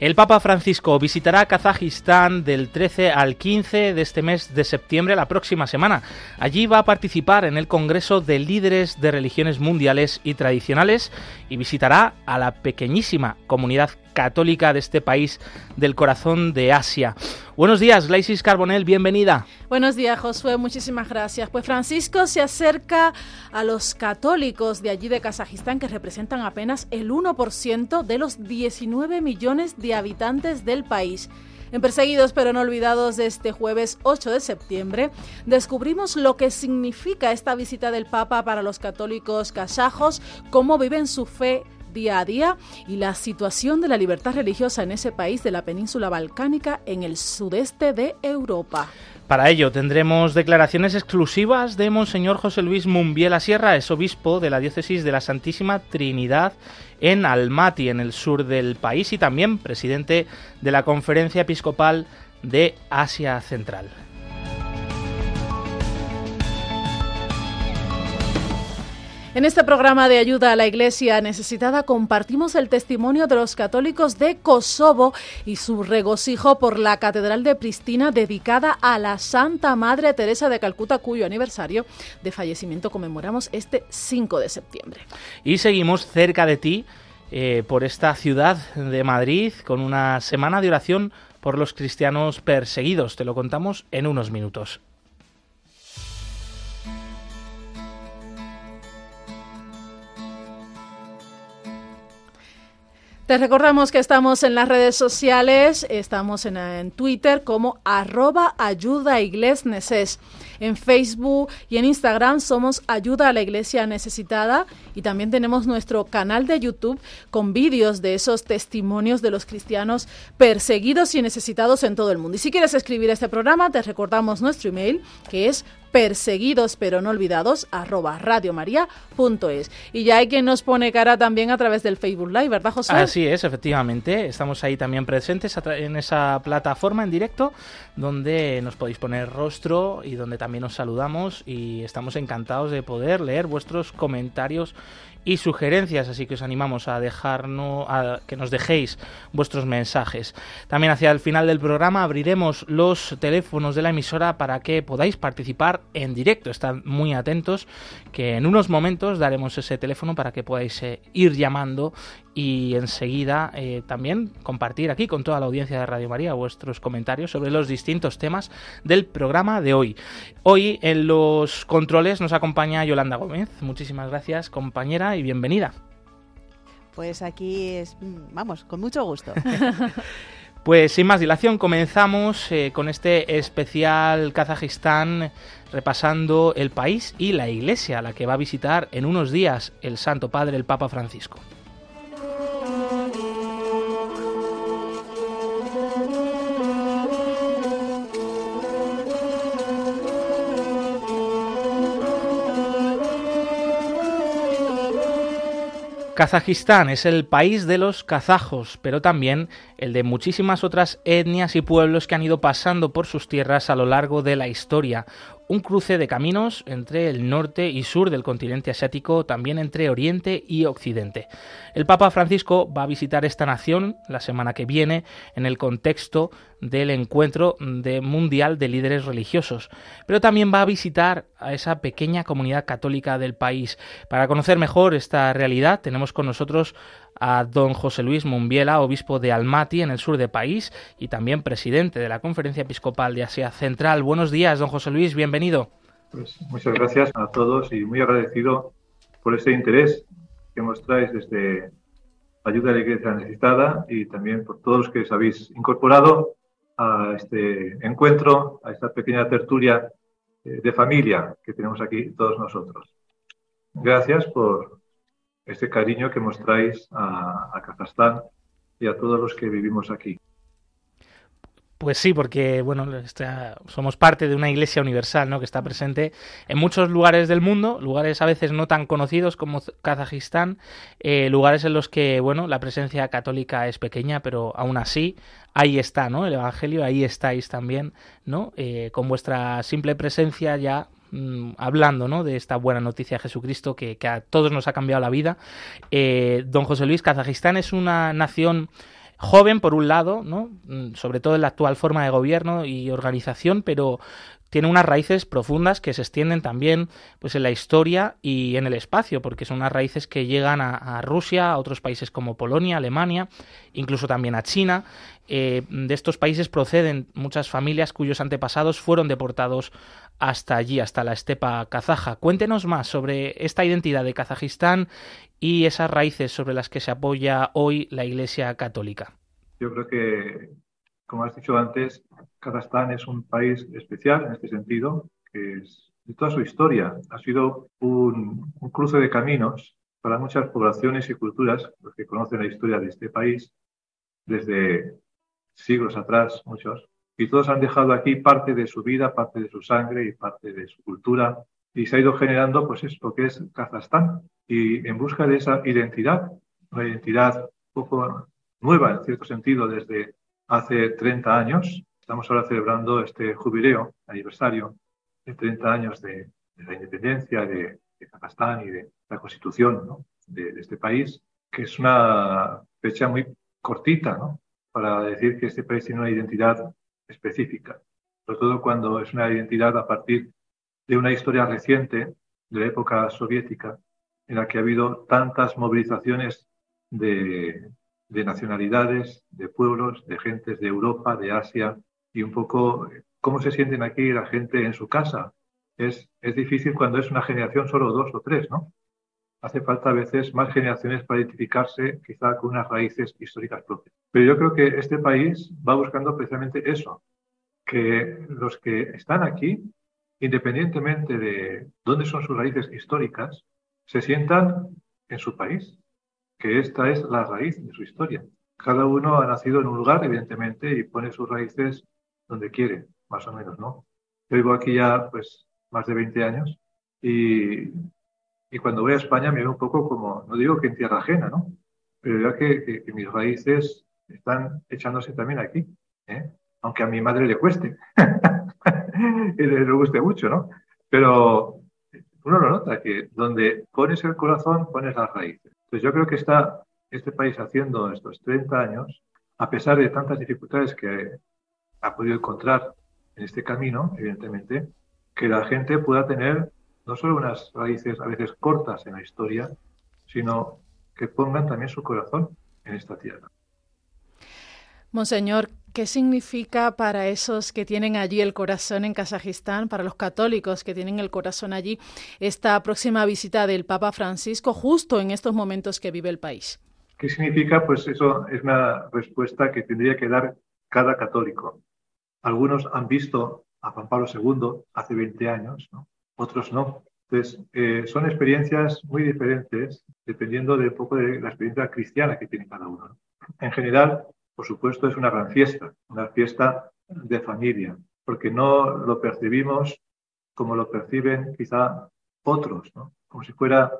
El Papa Francisco visitará Kazajistán del 13 al 15 de este mes de septiembre, la próxima semana. Allí va a participar en el Congreso de Líderes de Religiones Mundiales y Tradicionales y visitará a la pequeñísima comunidad católica de este país del corazón de Asia. Buenos días, Glaisis Carbonell, bienvenida. Buenos días, Josué, muchísimas gracias. Pues Francisco se acerca a los católicos de allí de Kazajistán, que representan apenas el 1% de los 19 millones de habitantes del país. En Perseguidos pero no olvidados de este jueves 8 de septiembre, descubrimos lo que significa esta visita del Papa para los católicos kazajos, cómo viven su fe día a día y la situación de la libertad religiosa en ese país de la península balcánica en el sudeste de Europa. Para ello tendremos declaraciones exclusivas de Monseñor José Luis Mumbiela Sierra, es obispo de la diócesis de la Santísima Trinidad en Almaty, en el sur del país, y también presidente de la Conferencia Episcopal de Asia Central. En este programa de ayuda a la Iglesia necesitada compartimos el testimonio de los católicos de Kosovo y su regocijo por la Catedral de Pristina dedicada a la Santa Madre Teresa de Calcuta, cuyo aniversario de fallecimiento conmemoramos este 5 de septiembre. Y seguimos cerca de ti eh, por esta ciudad de Madrid con una semana de oración por los cristianos perseguidos. Te lo contamos en unos minutos. Te recordamos que estamos en las redes sociales, estamos en, Twitter como arroba ayuda En Facebook y en Instagram somos Ayuda a la Iglesia Necesitada y también tenemos nuestro canal de YouTube con vídeos de esos testimonios de los cristianos perseguidos y necesitados en todo el mundo. Y si quieres escribir este programa, te recordamos nuestro email que es perseguidos pero no olvidados arroba radiomaria.es. Y ya hay quien nos pone cara también a través del Facebook Live, ¿verdad, José? Así es, efectivamente. Estamos ahí también presentes en esa plataforma en directo donde nos podéis poner rostro y donde también os saludamos y estamos encantados de poder leer vuestros comentarios y sugerencias, así que os animamos a dejarnos, a que nos dejéis vuestros mensajes. También hacia el final del programa abriremos los teléfonos de la emisora para que podáis participar en directo. Estad muy atentos que en unos momentos daremos ese teléfono para que podáis eh, ir llamando y enseguida eh, también compartir aquí con toda la audiencia de Radio María vuestros comentarios sobre los distintos temas del programa de hoy. Hoy en los controles nos acompaña Yolanda Gómez. Muchísimas gracias compañera y bienvenida. Pues aquí es, vamos, con mucho gusto. Pues sin más dilación comenzamos eh, con este especial Kazajistán repasando el país y la iglesia a la que va a visitar en unos días el Santo Padre, el Papa Francisco. Kazajistán es el país de los kazajos, pero también el de muchísimas otras etnias y pueblos que han ido pasando por sus tierras a lo largo de la historia, un cruce de caminos entre el norte y sur del continente asiático, también entre Oriente y Occidente. El Papa Francisco va a visitar esta nación la semana que viene en el contexto del encuentro de mundial de líderes religiosos, pero también va a visitar a esa pequeña comunidad católica del país. Para conocer mejor esta realidad tenemos con nosotros a don José Luis Mumbiela, obispo de Almaty, en el sur del país, y también presidente de la Conferencia Episcopal de Asia Central. Buenos días, don José Luis, bienvenido. Pues muchas gracias a todos y muy agradecido por ese interés que mostráis desde Ayuda a la Iglesia Necesitada y también por todos los que os habéis incorporado a este encuentro, a esta pequeña tertulia eh, de familia que tenemos aquí todos nosotros. Gracias por, este cariño que mostráis a, Kazajstán y a todos los que vivimos aquí. Pues sí, porque bueno, somos parte de una iglesia universal, ¿no? Que está presente en muchos lugares del mundo, lugares a veces no tan conocidos como Kazajistán, eh, lugares en los que bueno, la presencia católica es pequeña, pero aún así ahí está, ¿no? El Evangelio, ahí estáis también, ¿no? Eh, con vuestra simple presencia ya mm, hablando ¿no? de esta buena noticia de Jesucristo que, a todos nos ha cambiado la vida. Eh, don José Luis, Kazajistán es una nación joven por un lado, ¿no? Mm, sobre todo en la actual forma de gobierno y organización, pero tiene unas raíces profundas que se extienden también pues en la historia y en el espacio, porque son unas raíces que llegan a, Rusia, a otros países como Polonia, Alemania, incluso también a China. Eh, de estos países proceden muchas familias cuyos antepasados fueron deportados hasta allí, hasta la estepa kazaja. Cuéntenos más sobre esta identidad de Kazajistán y esas raíces sobre las que se apoya hoy la Iglesia Católica. Yo creo que, como has dicho antes, Kazajstán es un país especial en este sentido, que es, de toda su historia ha sido un, un cruce de caminos para muchas poblaciones y culturas, los que conocen la historia de este país desde siglos atrás, muchos, y todos han dejado aquí parte de su vida, parte de su sangre y parte de su cultura, y se ha ido generando pues es lo que es Kazajstán. Y en busca de esa identidad, una identidad un poco nueva en cierto sentido desde hace 30 años. Estamos ahora celebrando este jubileo, aniversario de 30 años de, la independencia de, Kazajstán y de la constitución de, de, este país, que es una fecha muy cortita ¿no? para decir que este país tiene una identidad específica, sobre todo cuando es una identidad a partir de una historia reciente de la época soviética en la que ha habido tantas movilizaciones de, nacionalidades, de pueblos, de gentes de Europa, de Asia y un poco cómo se sienten aquí la gente en su casa. Es, es difícil cuando es una generación solo dos o tres, ¿no? Hace falta a veces más generaciones para identificarse quizá con unas raíces históricas propias. Pero yo creo que este país va buscando precisamente eso, que los que están aquí independientemente de dónde son sus raíces históricas, se sientan en su país, que esta es la raíz de su historia. Cada uno ha nacido en un lugar, evidentemente, y pone sus raíces donde quiere, más o menos, ¿no? Yo vivo aquí ya, pues, más de 20 años y, y cuando voy a España me veo un poco como, no digo que en tierra ajena, ¿no? Pero ya que, que, mis raíces están echándose también aquí, ¿eh? aunque a mi madre le cueste. y le guste mucho, ¿no? Pero uno lo nota, que donde pones el corazón, pones las raíces. Entonces yo creo que está este país haciendo estos 30 años, a pesar de tantas dificultades que ha podido encontrar en este camino, evidentemente, que la gente pueda tener no solo unas raíces a veces cortas en la historia, sino que pongan también su corazón en esta tierra. Monseñor, ¿qué significa para esos que tienen allí el corazón en Kazajistán, para los católicos que tienen el corazón allí, esta próxima visita del Papa Francisco justo en estos momentos que vive el país? ¿Qué significa? Pues eso es una respuesta que tendría que dar cada católico. Algunos han visto a Juan Pablo II hace 20 años, otros no. Entonces, eh, son experiencias muy diferentes dependiendo de un poco de la experiencia cristiana que tiene cada uno. En general, por supuesto, es una gran fiesta, una fiesta de familia, porque no lo percibimos como lo perciben quizá otros, como si fuera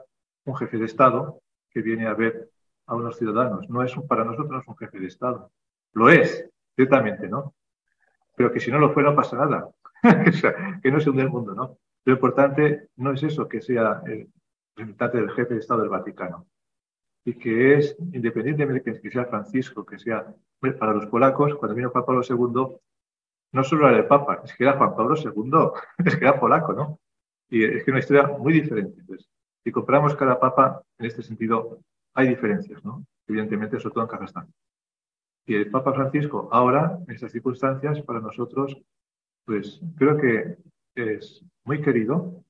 un jefe de Estado que viene a ver a unos ciudadanos. No es para nosotros un jefe de Estado. Lo es, ciertamente, ¿no? Pero que si no lo fuera no pasa nada. que no se hunde el mundo, ¿no? Lo importante no es eso, que sea el representante del jefe de Estado del Vaticano. Y que es, independientemente de que sea Francisco, que sea para los polacos, cuando vino Juan Pablo II, no solo era el Papa, es que era Juan Pablo II, es que era polaco, ¿no? Y es que una historia muy diferente. Entonces, si comparamos cada Papa, en este sentido, hay diferencias, ¿no? Evidentemente, sobre todo en Kazajstán. Y el Papa Francisco, ahora, en estas circunstancias, para nosotros, pues creo que es muy querido,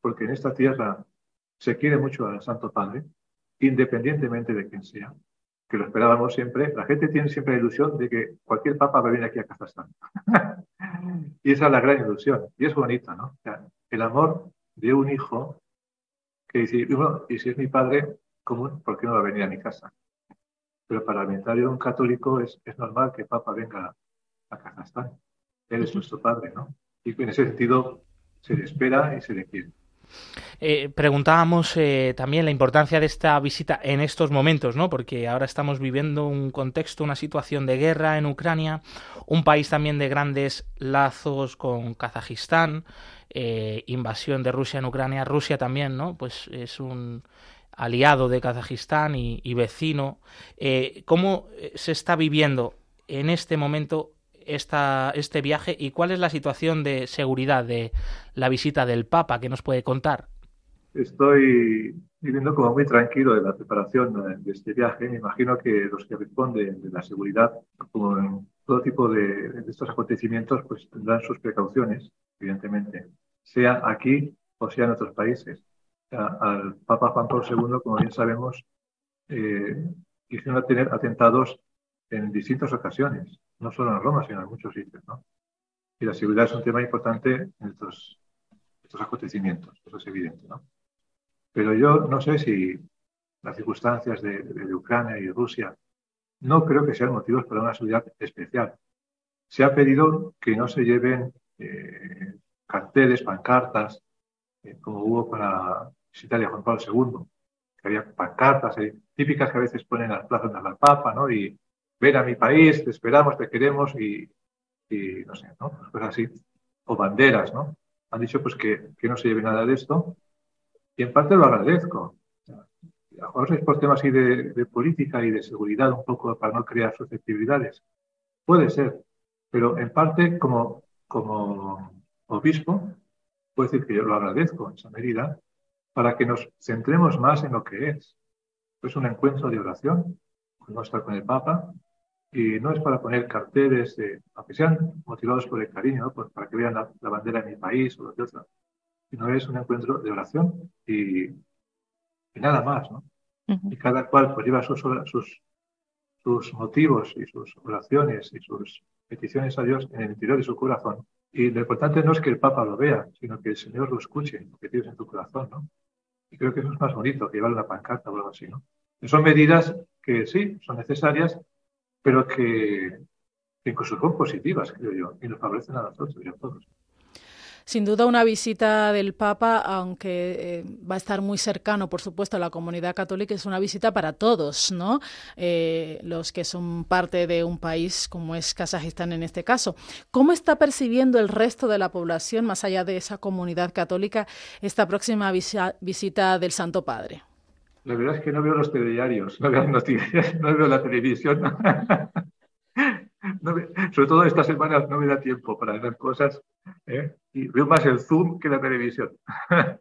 porque en esta tierra se quiere mucho al Santo Padre, independientemente de quién sea que lo esperábamos siempre, la gente tiene siempre la ilusión de que cualquier papa va a venir aquí a Kazajstán. y esa es la gran ilusión. Y es bonita, ¿no? el amor de un hijo que dice, y si es mi padre común, ¿por qué no va a venir a mi casa? Pero para el inventario de un católico es, es normal que el papa venga a Kazajstán. Él es nuestro padre, ¿no? Y en ese sentido se le espera y se le quiere. Eh, preguntábamos eh, también la importancia de esta visita en estos momentos, ¿no? Porque ahora estamos viviendo un contexto, una situación de guerra en Ucrania, un país también de grandes lazos con Kazajistán, eh, invasión de Rusia en Ucrania, Rusia también, ¿no? Pues es un aliado de Kazajistán y, y vecino. ¿Cómo se está viviendo en este momento este viaje y cuál es la situación de seguridad de la visita del Papa que nos puede contar. Estoy viviendo como muy tranquilo de la preparación de este viaje. Me imagino que los que responden de la seguridad, como en todo tipo de, estos acontecimientos, pues tendrán sus precauciones, evidentemente, sea aquí o sea en otros países. al Papa Juan Pablo II, como bien sabemos, eh, quisieron tener atentados en distintas ocasiones no solo en Roma, sino en muchos sitios. ¿no? Y la seguridad es un tema importante en estos, estos acontecimientos, eso es evidente. ¿no? Pero yo no sé si las circunstancias de, de, Ucrania y Rusia no creo que sean motivos para una seguridad especial. Se ha pedido que no se lleven eh, carteles, pancartas, eh, como hubo visita de Juan Pablo II, que había pancartas eh, típicas que a veces ponen en las plazas de la Papa, ¿no? Y, ven a mi país, te esperamos, te queremos y, no sé, ¿no? Pues así. O banderas, ¿no? Han dicho pues que, no se lleve nada de esto y en parte lo agradezco. A lo es por temas así de, política y de seguridad un poco para no crear susceptibilidades. Puede ser, pero en parte como, como obispo puedo decir que yo lo agradezco en esa medida para que nos centremos más en lo que es. Es un encuentro de oración, no estar con el Papa, y no es para poner carteles, aunque sean motivados por el cariño, para que vean la, bandera de mi país o de otra, sino es un encuentro de oración y, nada más, ¿no? Y cada cual pues lleva sus, sus, sus motivos y sus oraciones y sus peticiones a Dios en el interior de su corazón. Y lo importante no es que el Papa lo vea, sino que el Señor lo escuche, lo que tienes en tu corazón, ¿no? Y creo que eso es más bonito que llevar una pancarta o algo así, ¿no? Son medidas que sí, son necesarias, pero que, incluso son positivas, creo yo, y nos favorecen a nosotros y a todos. Sin duda una visita del Papa, aunque eh, va a estar muy cercano, por supuesto, a la comunidad católica, es una visita para todos, ¿no? Eh, los que son parte de un país como es Kazajistán en este caso. ¿Cómo está percibiendo el resto de la población, más allá de esa comunidad católica, esta próxima visita del Santo Padre? La verdad es que no veo los telediarios, no veo noticias, no veo la televisión. sobre todo estas semanas no me da tiempo para ver cosas ¿eh? y veo más el Zoom que la televisión.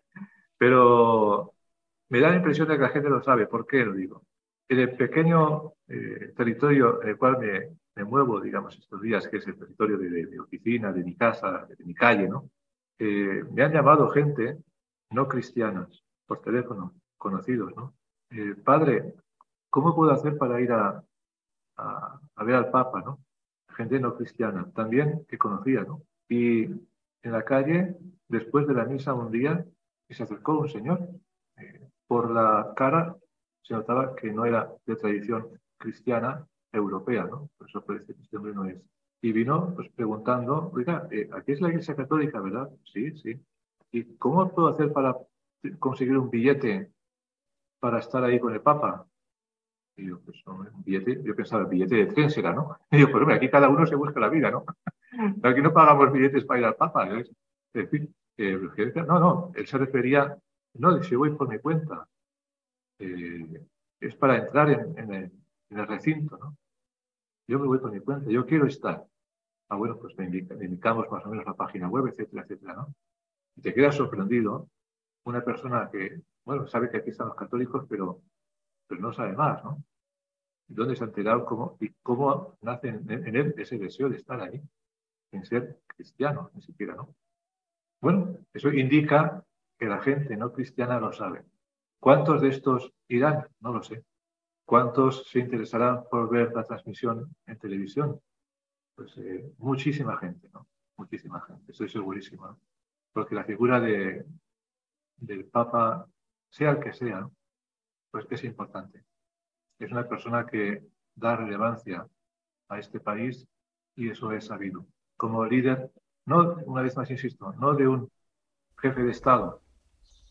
Pero me da la impresión de que la gente lo sabe. ¿Por qué lo digo? En el pequeño eh, territorio en el cual me, me, muevo, digamos, estos días, que es el territorio de, mi oficina, de mi casa, de mi calle, ¿no? Eh, me han llamado gente no cristianas por teléfono conocidos, ¿no? Eh, padre, ¿cómo puedo hacer para ir a, a, ver al Papa, ¿no? Gente no cristiana, también que conocía, ¿no? Y en la calle, después de la misa un día, se acercó un señor. Eh, por la cara se notaba que no era de tradición cristiana europea, ¿no? Por eso parece que este hombre no es. Y vino pues preguntando, oiga, eh, aquí es la iglesia católica, ¿verdad? Sí, sí. ¿Y cómo puedo hacer para conseguir un billete para estar ahí con el Papa? Y yo, pues, un billete, yo pensaba, el billete de tren será, ¿no? Y yo, pues, hombre, aquí cada uno se busca la vida, ¿no? Aquí no pagamos billetes para ir al Papa. Es decir, eh, no, no, él se refería, no, dice, voy por mi cuenta. Eh, es para entrar en, el, recinto, ¿no? Yo me voy por mi cuenta, yo quiero estar. Ah, bueno, pues le, indicamos más o menos la página web, etcétera, etcétera, ¿no? Y te quedas sorprendido, una persona que bueno, sabe que aquí están los católicos, pero, pero no sabe más, ¿no? ¿Dónde se ha enterado cómo, y cómo nace en, él ese deseo de estar ahí, sin ser cristiano, ni siquiera, ¿no? Bueno, eso indica que la gente no cristiana lo sabe. ¿Cuántos de estos irán? No lo sé. ¿Cuántos se interesarán por ver la transmisión en televisión? Pues eh, muchísima gente, ¿no? Muchísima gente, estoy segurísimo. ¿no? Porque la figura de, del Papa sea el que sea, pues es importante. Es una persona que da relevancia a este país y eso es sabido. Como líder, no, una vez más insisto, no de un jefe de Estado,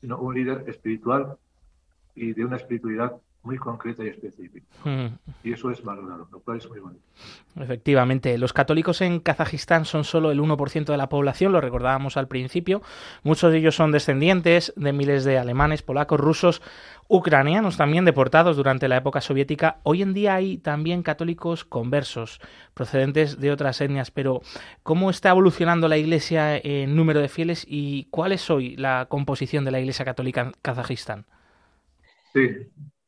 sino un líder espiritual y de una espiritualidad muy concreta y específica. Mm. Y eso es valorado, lo cual es muy bonito. Efectivamente, los católicos en Kazajistán son solo el 1% de la población, lo recordábamos al principio. Muchos de ellos son descendientes de miles de alemanes, polacos, rusos, ucranianos también deportados durante la época soviética. Hoy en día hay también católicos conversos procedentes de otras etnias, pero ¿cómo está evolucionando la Iglesia en número de fieles y cuál es hoy la composición de la Iglesia católica en Kazajistán? Sí,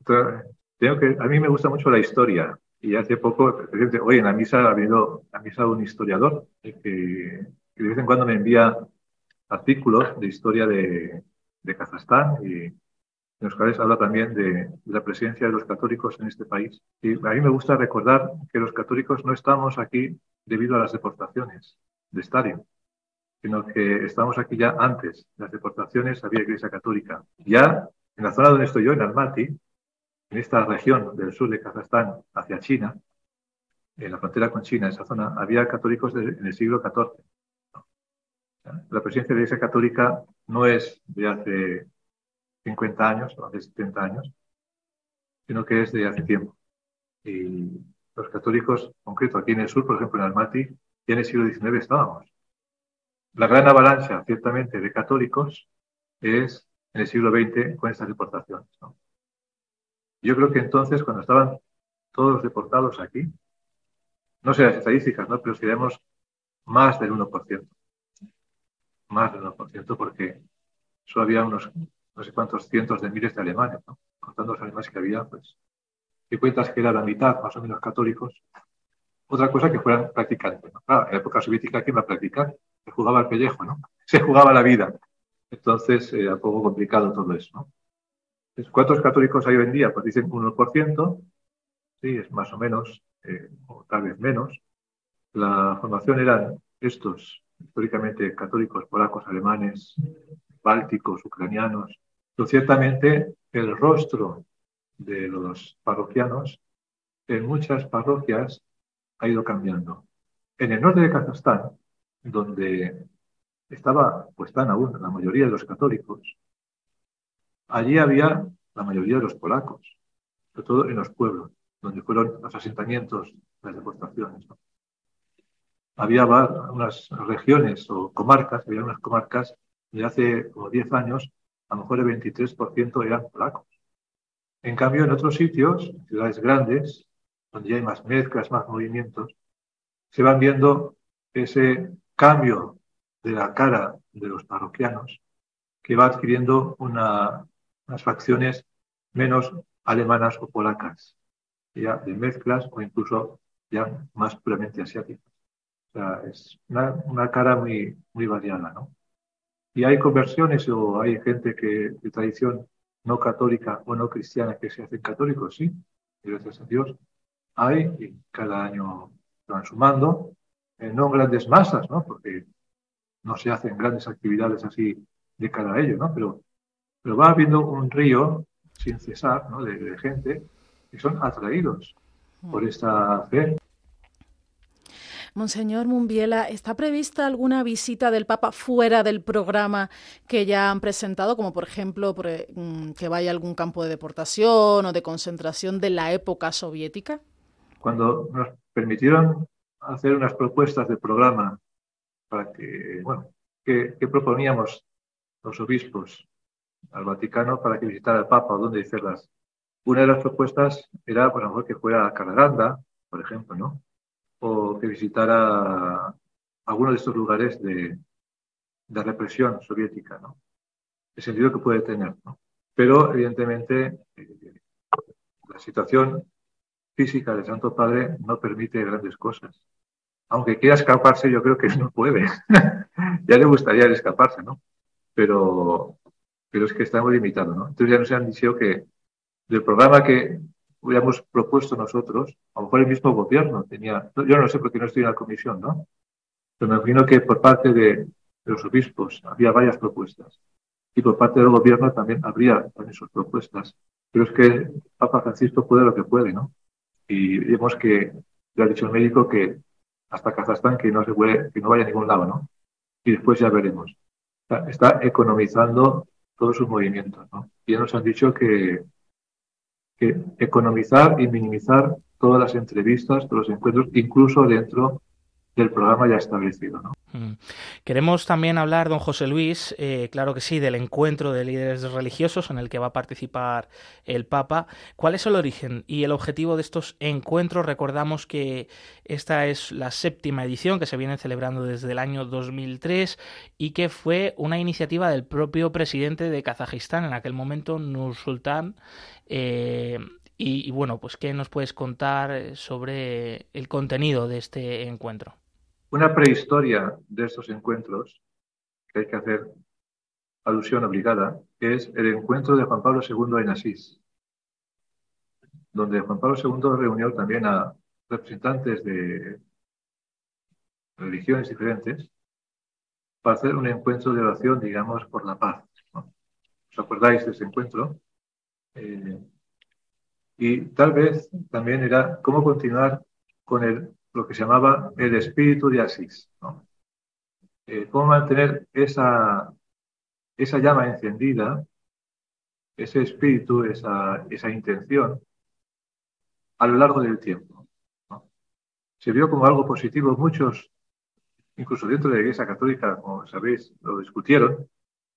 tengo que, a mí me gusta mucho la historia y hace poco, hoy en la misa ha habido la misa un historiador que, de vez en cuando me envía artículos de historia de, de Kazajstán y en los cuales habla también de, la presencia de los católicos en este país. Y a mí me gusta recordar que los católicos no estamos aquí debido a las deportaciones de estadio, sino que estamos aquí ya antes. de Las deportaciones había iglesia católica. Ya en la zona donde estoy yo, en Almaty, en esta región del sur de Kazajstán hacia China, en la frontera con China, en esa zona, había católicos en el siglo XIV. La presencia de la Iglesia Católica no es de hace 50 años o hace 70 años, sino que es de hace tiempo. Y los católicos, concreto aquí en el sur, por ejemplo en Almaty, ya en el siglo XIX estábamos. La gran avalancha, ciertamente, de católicos es en el siglo XX con estas deportaciones. Yo creo que entonces, cuando estaban todos deportados aquí, no sé las estadísticas, ¿no? pero si vemos más del 1%. Más del 1%, porque solo había unos no sé cuántos cientos de miles de alemanes, ¿no? contando los alemanes que había, pues, y cuentas que era la mitad más o menos católicos. Otra cosa que fueran practicantes. ¿no? en la época soviética, ¿quién va a practicar? Se jugaba el pellejo, ¿no? Se jugaba la vida. Entonces, era un poco complicado todo eso, ¿no? ¿Cuántos católicos hay hoy en día? Pues dicen 1%, sí, es más o menos, eh, o tal vez menos. La formación eran estos, históricamente católicos polacos, alemanes, bálticos, ucranianos. Pero ciertamente el rostro de los parroquianos en muchas parroquias ha ido cambiando. En el norte de Kazajstán, donde estaba, pues están aún la mayoría de los católicos, Allí había la mayoría de los polacos, sobre todo en los pueblos, donde fueron los asentamientos, las deportaciones. Había unas regiones o comarcas, había unas comarcas de hace como 10 años, a lo mejor el 23% eran polacos. En cambio, en otros sitios, ciudades grandes, donde ya hay más mezclas, más movimientos, se van viendo ese cambio de la cara de los parroquianos que va adquiriendo una las facciones menos alemanas o polacas, ya de mezclas o incluso ya más puramente asiáticas. O sea, es una, cara muy, muy variada, ¿no? Y hay conversiones o hay gente que de tradición no católica o no cristiana que se hacen católicos, sí, gracias a Dios. Hay y cada año van sumando, eh, no grandes masas, ¿no? Porque no se hacen grandes actividades así de cara a ello, ¿no? Pero pero va habiendo un río sin cesar ¿no? de, gente que son atraídos por esta fe. Monseñor Mumbiela, ¿está prevista alguna visita del Papa fuera del programa que ya han presentado, como por ejemplo mm, que vaya a algún campo de deportación o de concentración de la época soviética? Cuando nos permitieron hacer unas propuestas de programa para que, bueno, que, que proponíamos los obispos al Vaticano para que visitara el Papa o dónde hacerlas. Una de las propuestas era, por ejemplo, que fuera a Calaranda, por ejemplo, ¿no? O que visitara alguno de estos lugares de, de represión soviética, ¿no? El sentido que puede tener, ¿no? Pero, evidentemente, eh, la situación física del Santo Padre no permite grandes cosas. Aunque quiera escaparse, yo creo que no puede. ya le gustaría escaparse, ¿no? Pero pero es que estamos limitados, ¿no? Entonces ya nos han dicho que del programa que hubiéramos propuesto nosotros, a lo mejor el mismo gobierno tenía, yo no sé porque no estoy en la comisión, ¿no? Pero me imagino que por parte de, los obispos había varias propuestas y por parte del gobierno también habría también sus propuestas. Pero es que Papa Francisco puede lo que puede, ¿no? Y vemos que, ya ha dicho el médico, que hasta Kazajstán que no se puede, que no vaya a ningún lado, ¿no? Y después ya veremos. Está, economizando todos sus movimientos, ¿no? Y ya nos han dicho que, que economizar y minimizar todas las entrevistas, todos los encuentros, incluso dentro del programa ya establecido. ¿no? Mm. Queremos también hablar, don José Luis, eh, claro que sí, del encuentro de líderes religiosos en el que va a participar el Papa. ¿Cuál es el origen y el objetivo de estos encuentros? Recordamos que esta es la séptima edición que se viene celebrando desde el año 2003 y que fue una iniciativa del propio presidente de Kazajistán, en aquel momento Nursultán. Eh, y, y, bueno, pues ¿qué nos puedes contar sobre el contenido de este encuentro? Una prehistoria de estos encuentros, que hay que hacer alusión obligada, es el encuentro de Juan Pablo II en Asís, donde Juan Pablo II reunió también a representantes de religiones diferentes para hacer un encuentro de oración, digamos, por la paz. ¿Os acordáis de ese encuentro? Eh, y tal vez también era cómo continuar con el lo que se llamaba el espíritu de Asís. Eh, cómo mantener esa, esa llama encendida, ese espíritu, esa, esa intención, a lo largo del tiempo. Se vio como algo positivo. Muchos, incluso dentro de la Iglesia Católica, como sabéis, lo discutieron,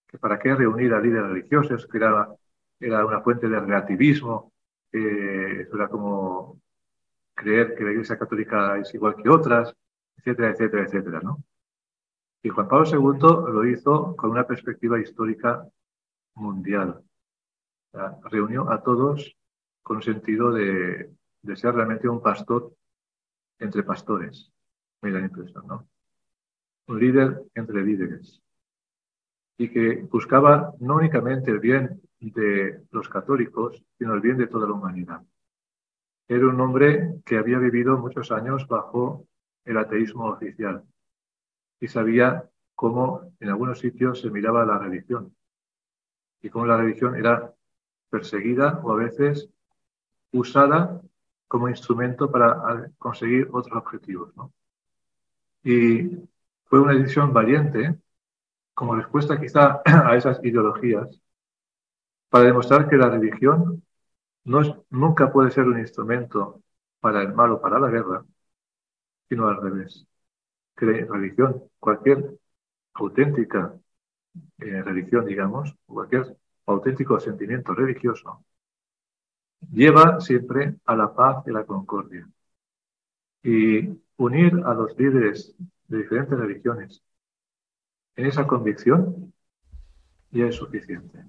que para qué reunir a líderes religiosos, que era, era una fuente de relativismo, eh, era como creer que la Iglesia Católica es igual que otras, etcétera, etcétera, etcétera, ¿no? Y Juan Pablo II lo hizo con una perspectiva histórica mundial. reunió a todos con sentido de, ser realmente un pastor entre pastores. Me da la impresión, ¿no? Un líder entre líderes. Y que buscaba no únicamente el bien de los católicos, sino el bien de toda la humanidad. Era un hombre que había vivido muchos años bajo el ateísmo oficial y sabía cómo en algunos sitios se miraba la religión y cómo la religión era perseguida o a veces usada como instrumento para conseguir otros objetivos. Y fue una decisión valiente como respuesta quizá a esas ideologías para demostrar que la religión no nunca puede ser un instrumento para el mal o para la guerra, sino al revés. Que religión, cualquier auténtica eh, religión, digamos, cualquier auténtico sentimiento religioso, lleva siempre a la paz y la concordia. Y unir a los líderes de diferentes religiones en esa convicción ya es suficiente.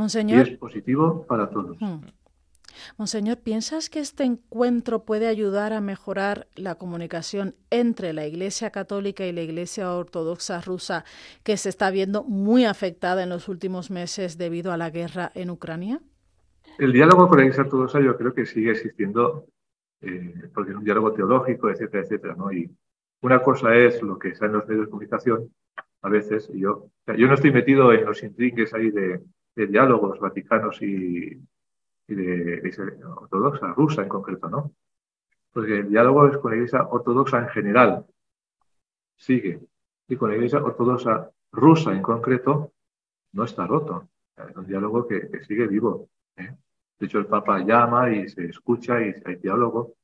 Monseñor. Y es positivo para todos. Hmm. Monseñor, ¿piensas que este encuentro puede ayudar a mejorar la comunicación entre la Iglesia Católica y la Iglesia Ortodoxa rusa, que se está viendo muy afectada en los últimos meses debido a la guerra en Ucrania? El diálogo con la Iglesia Ortodoxa yo creo que sigue existiendo, eh, porque es un diálogo teológico, etcétera, etcétera, ¿no? Y una cosa es lo que está en los medios de comunicación, a veces, y yo, yo no estoy metido en los intrigues ahí de, de diálogos vaticanos y, de, ortodoxa, rusa en concreto, ¿no? Porque el diálogo es con la Iglesia ortodoxa en general, sigue, y con la Iglesia ortodoxa rusa en concreto no está roto. Es un diálogo que, sigue vivo. ¿eh? De hecho, el Papa llama y se escucha y hay diálogo.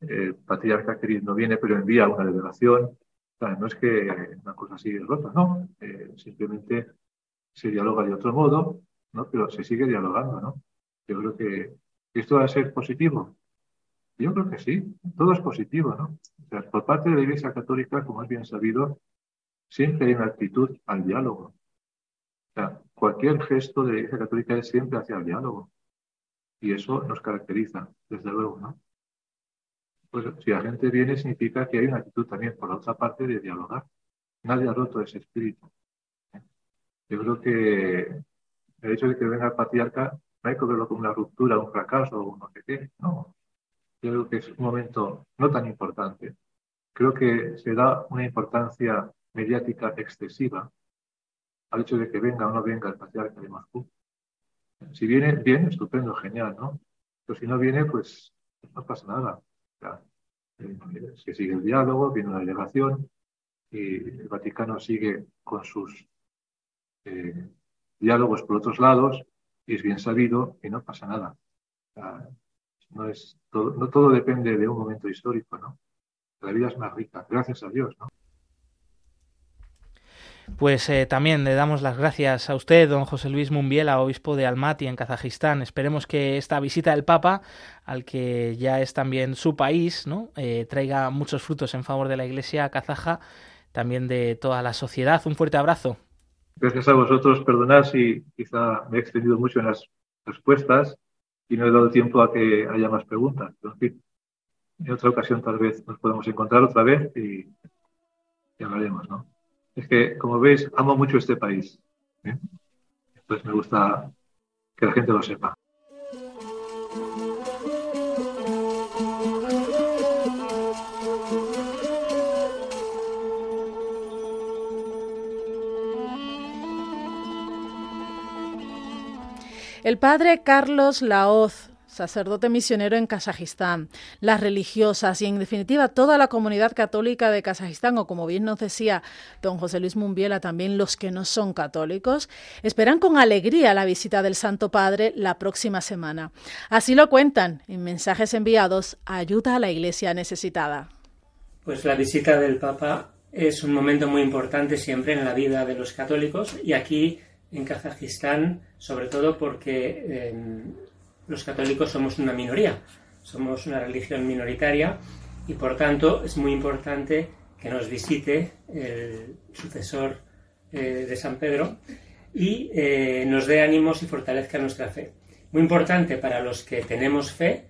El patriarca Kirill no viene, pero envía una delegación. no es que una cosa sigue rota, no. Eh, simplemente se dialoga de otro modo, ¿no? Pero se sigue dialogando, ¿no? Yo creo que esto va a ser positivo. Yo creo que sí, todo es positivo, ¿no? O sea, por parte de la Iglesia Católica, como es bien sabido, siempre hay una actitud al diálogo. O sea, cualquier gesto de la Iglesia Católica es siempre hacia el diálogo. Y eso nos caracteriza, desde luego, ¿no? Pues si la gente viene, significa que hay una actitud también, por la otra parte, de dialogar. Nadie ha roto ese espíritu. Yo creo que el hecho de que venga el patriarca no hay que verlo como una ruptura, un fracaso o no sé qué. No. Yo creo que es un momento no tan importante. Creo que se da una importancia mediática excesiva al hecho de que venga o no venga el patriarca de Moscú. Si viene, bien, estupendo, genial, ¿no? Pero si no viene, pues no pasa nada. eh, se sigue el diálogo, viene una delegación y el Vaticano sigue con sus eh, diálogos por otros lados es bien sabido y no pasa nada. no, es todo, no todo depende de un momento histórico, ¿no? La vida es más rica, gracias a Dios, ¿no? Pues eh, también le damos las gracias a usted, don José Luis Mumbiela, obispo de Almaty en Kazajistán. Esperemos que esta visita del Papa, al que ya es también su país, ¿no? Eh, traiga muchos frutos en favor de la Iglesia kazaja, también de toda la sociedad. Un fuerte abrazo. Gracias a vosotros. Perdonad si quizá me he extendido mucho en las respuestas y no he dado tiempo a que haya más preguntas. Pero, en fin, en otra ocasión tal vez nos podemos encontrar otra vez y, hablaremos, ¿no? es que, como veis, amo mucho este país. ¿eh? Entonces me gusta que la gente lo sepa. El padre Carlos Laoz sacerdote misionero en Kazajistán, las religiosas y en definitiva toda la comunidad católica de Kazajistán o como bien nos decía don José Luis Mumbiela también los que no son católicos, esperan con alegría la visita del Santo Padre la próxima semana. Así lo cuentan en mensajes enviados a ayuda a la iglesia necesitada. Pues la visita del Papa es un momento muy importante siempre en la vida de los católicos y aquí en Kazajistán sobre todo porque em, los católicos somos una minoría, somos una religión minoritaria y por tanto es muy importante que nos visite el sucesor eh, de San Pedro y eh, nos dé ánimos y fortalezca nuestra fe. Muy importante para los que tenemos fe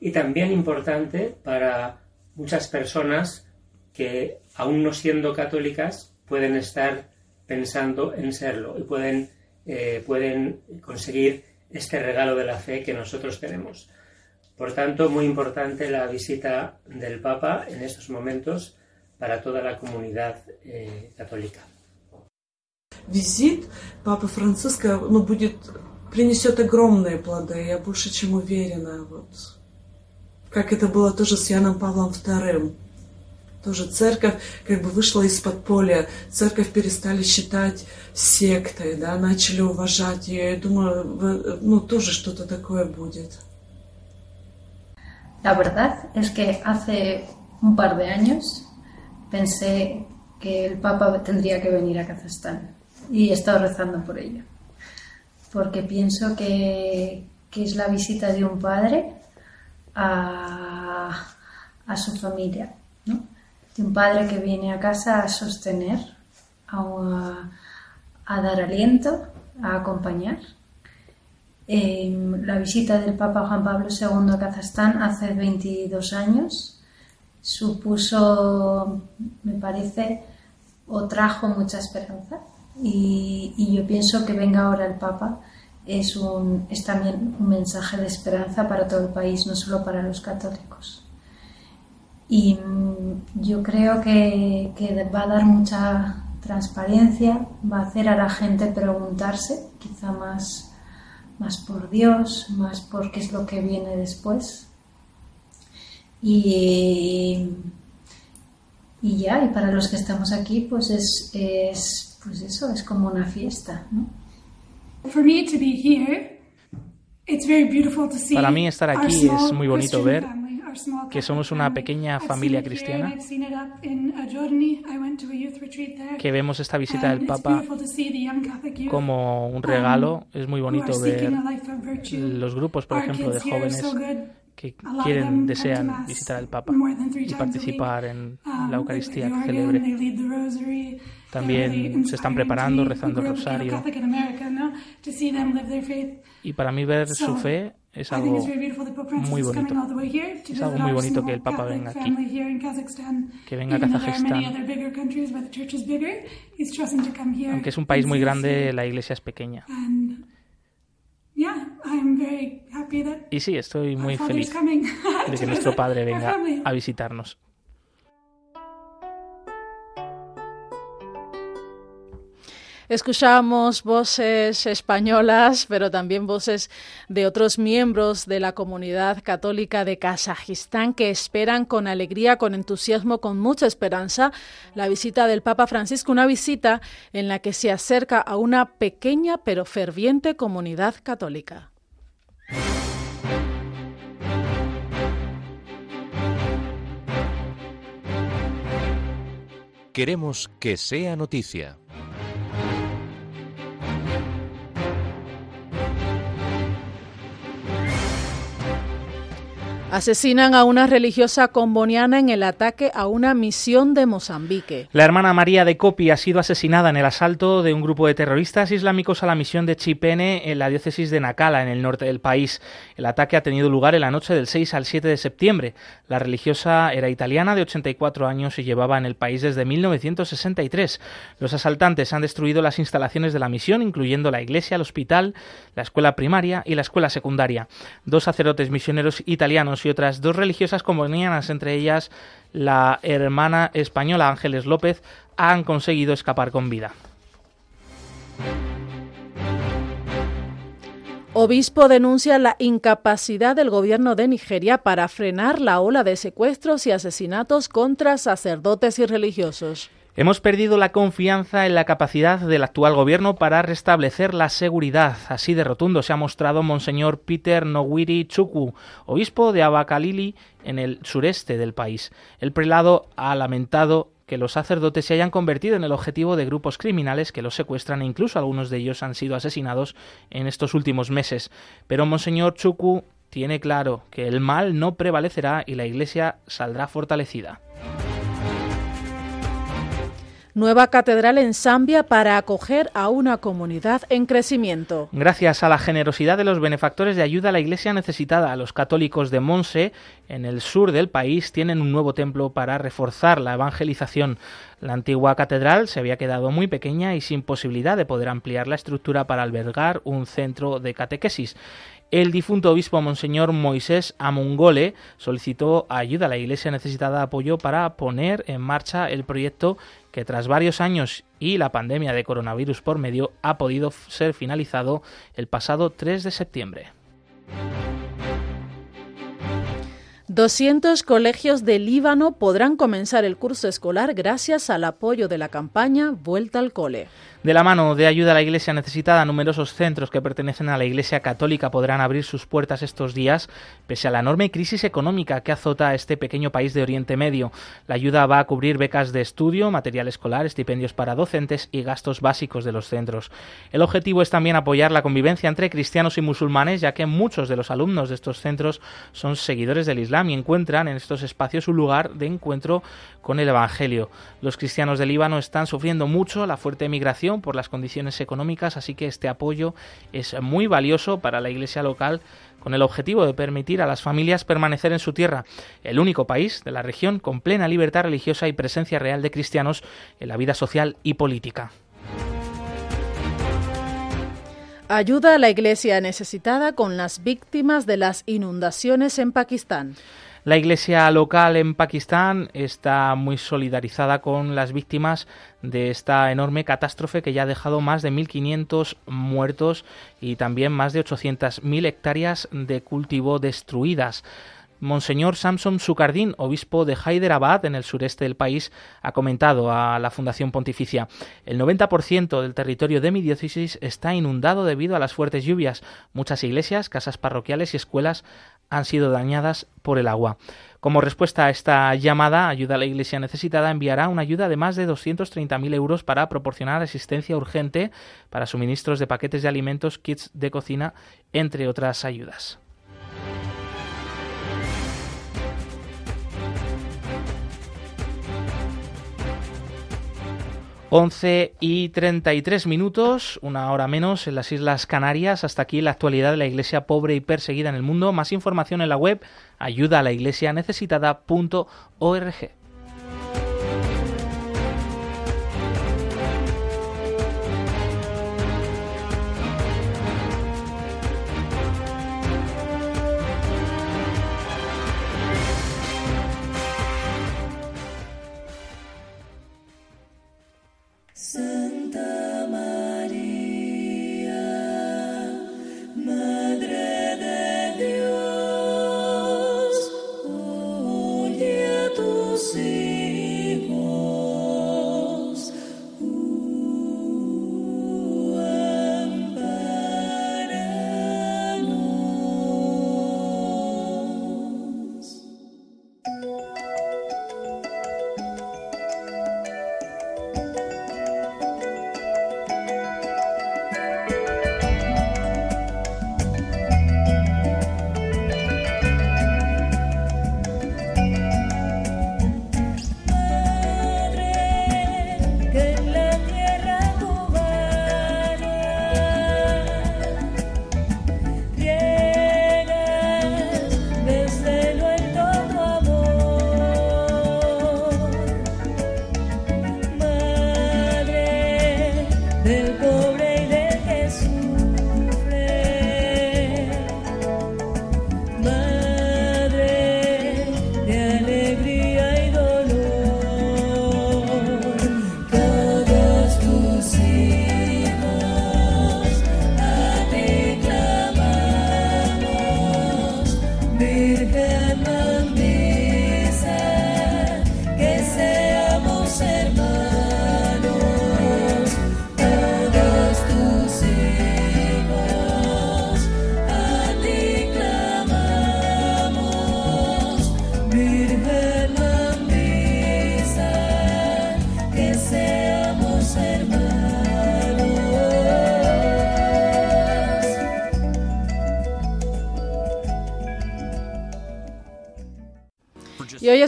y también importante para muchas personas que, aún no siendo católicas, pueden estar pensando en serlo y pueden, eh, pueden conseguir este regalo de la fe que nosotros tenemos. Por tanto, muy importante la visita del Papa en estos momentos para toda la comunidad eh, católica. Визит Папы Франциска ну, будет, принесет огромные плоды, я больше чем уверена. Вот. Как это было тоже с Яном Павлом II. Тоже церковь как бы вышла из подполья, церковь перестали считать сектой, да, начали уважать ее. Я думаю, ну тоже что-то такое будет. La verdad es que hace un par de años pensé que el Papa tendría que venir a Kazajstán y he estado rezando por ello, porque pienso que, que es la visita de un padre a, a su familia, ¿no? De un padre que viene a casa a sostener, a, dar aliento, a acompañar. Em, la visita del Papa Juan Pablo II a Kazajstán hace 22 años supuso, me parece, o trajo mucha esperanza. Y, yo pienso que venga ahora el Papa es también un mensaje de esperanza para todo el país, no solo para los católicos. Y mm, yo creo que, va a dar mucha transparencia, va a hacer a la gente preguntarse, quizá más, más por Dios, más por qué es lo que viene después. Y, y ya, y para los que estamos aquí, pues es, es pues eso, es como una fiesta, ¿no? Para mí estar aquí es muy bonito ver que somos una pequeña familia cristiana, que vemos esta visita del Papa como un regalo. Es muy bonito ver los grupos, por ejemplo, de jóvenes que quieren, desean visitar al Papa y participar en la Eucaristía que celebre. También se están preparando, rezando el rosario. Y para mí ver su fe es algo muy bonito. Es algo muy bonito que el Papa venga aquí, que venga a Kazajistán. Aunque es un país muy grande, la iglesia es pequeña. Y sí, estoy muy feliz de que nuestro Padre venga a visitarnos. Escuchamos voces españolas, pero también voces de otros miembros de la comunidad católica de Kazajistán que esperan con alegría, con entusiasmo, con mucha esperanza la visita del Papa Francisco, una visita en la que se acerca a una pequeña pero ferviente comunidad católica. Queremos que sea noticia. Asesinan a una religiosa comboniana en el ataque a una misión de Mozambique. La hermana María de Copi ha sido asesinada en el asalto de un grupo de terroristas islámicos a la misión de Chipene en la diócesis de Nacala, en el norte del país. El ataque ha tenido lugar en la noche del 6 al 7 de septiembre. La religiosa era italiana de 84 años y llevaba en el país desde 1963. Los asaltantes han destruido las instalaciones de la misión, incluyendo la iglesia, el hospital, la escuela primaria y la escuela secundaria. Dos sacerdotes misioneros italianos y otras dos religiosas combonianas, entre ellas la hermana española Ángeles López, han conseguido escapar con vida. Obispo denuncia la incapacidad del gobierno de Nigeria para frenar la ola de secuestros y asesinatos contra sacerdotes y religiosos. Hemos perdido la confianza en la capacidad del actual gobierno para restablecer la seguridad. Así de rotundo se ha mostrado Monseñor Peter Nowiri Chukwu, obispo de Abakalili en el sureste del país. El prelado ha lamentado que los sacerdotes se hayan convertido en el objetivo de grupos criminales que los secuestran e incluso algunos de ellos han sido asesinados en estos últimos meses. Pero Monseñor Chukwu tiene claro que el mal no prevalecerá y la Iglesia saldrá fortalecida. Nueva catedral en Zambia para acoger a una comunidad en crecimiento. Gracias a la generosidad de los benefactores de ayuda a la iglesia necesitada, los católicos de Monse, en el sur del país, tienen un nuevo templo para reforzar la evangelización. La antigua catedral se había quedado muy pequeña y sin posibilidad de poder ampliar la estructura para albergar un centro de catequesis. El difunto obispo Monseñor Moisés Amungole solicitó ayuda a la iglesia necesitada de apoyo para poner en marcha el proyecto que tras varios años y la pandemia de coronavirus por medio ha podido ser finalizado el pasado 3 de septiembre. 200 colegios de Líbano podrán comenzar el curso escolar gracias al apoyo de la campaña Vuelta al Cole. De la mano de ayuda a la Iglesia necesitada, numerosos centros que pertenecen a la Iglesia Católica podrán abrir sus puertas estos días, pese a la enorme crisis económica que azota a este pequeño país de Oriente Medio. La ayuda va a cubrir becas de estudio, material escolar, estipendios para docentes y gastos básicos de los centros. El objetivo es también apoyar la convivencia entre cristianos y musulmanes, ya que muchos de los alumnos de estos centros son seguidores del Islam y encuentran en estos espacios un lugar de encuentro con el Evangelio. Los cristianos de Líbano están sufriendo mucho la fuerte migración por las condiciones económicas, así que este apoyo es muy valioso para la Iglesia local con el objetivo de permitir a las familias permanecer en su tierra, el único país de la región con plena libertad religiosa y presencia real de cristianos en la vida social y política. Ayuda a la iglesia necesitada con las víctimas de las inundaciones en Pakistán. La iglesia local en Pakistán está muy solidarizada con las víctimas de esta enorme catástrofe que ya ha dejado más de 1.500 muertos y también más de 800.000 hectáreas de cultivo destruidas. Monseñor Samson Sukardin, obispo de Hyderabad, en el sureste del país, ha comentado a la Fundación Pontificia: el 90% del territorio de mi diócesis está inundado debido a las fuertes lluvias. Muchas iglesias, casas parroquiales y escuelas han sido dañadas por el agua. Como respuesta a esta llamada, Ayuda a la Iglesia Necesitada enviará una ayuda de más de 230.000 euros para proporcionar asistencia urgente para suministros de paquetes de alimentos, kits de cocina, entre otras ayudas. 11 y 33 minutos, una hora menos en las Islas Canarias. Hasta aquí la actualidad de la iglesia pobre y perseguida en el mundo. Más información en la web ayuda a la iglesia necesitada.org.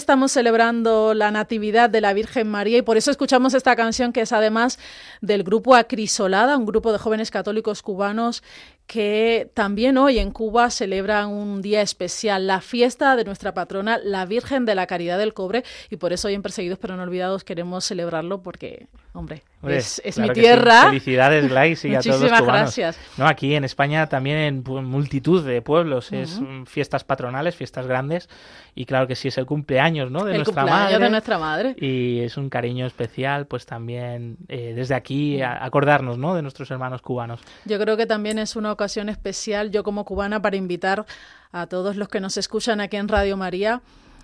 estamos celebrando la Natividad de la Virgen María y por eso escuchamos esta canción que es además del grupo Acrisolada, un grupo de jóvenes católicos cubanos que también hoy en Cuba celebran un día especial, la fiesta de nuestra patrona, la Virgen de la Caridad del Cobre, y por eso hoy en Perseguidos pero no olvidados queremos celebrarlo porque, hombre, es, mi tierra. Felicidades, Glais, y a todos los cubanos. gracias. No, aquí en España también en multitud de pueblos es fiestas patronales, fiestas grandes, y claro que sí es el cumpleaños, ¿no? De el nuestra cumpleaños madre. de nuestra madre. Y es un cariño especial, pues también eh, desde aquí acordarnos, ¿no? De nuestros hermanos cubanos. Yo creo que también es una ocasión especial, yo como cubana, para invitar a todos los que nos escuchan aquí en Radio María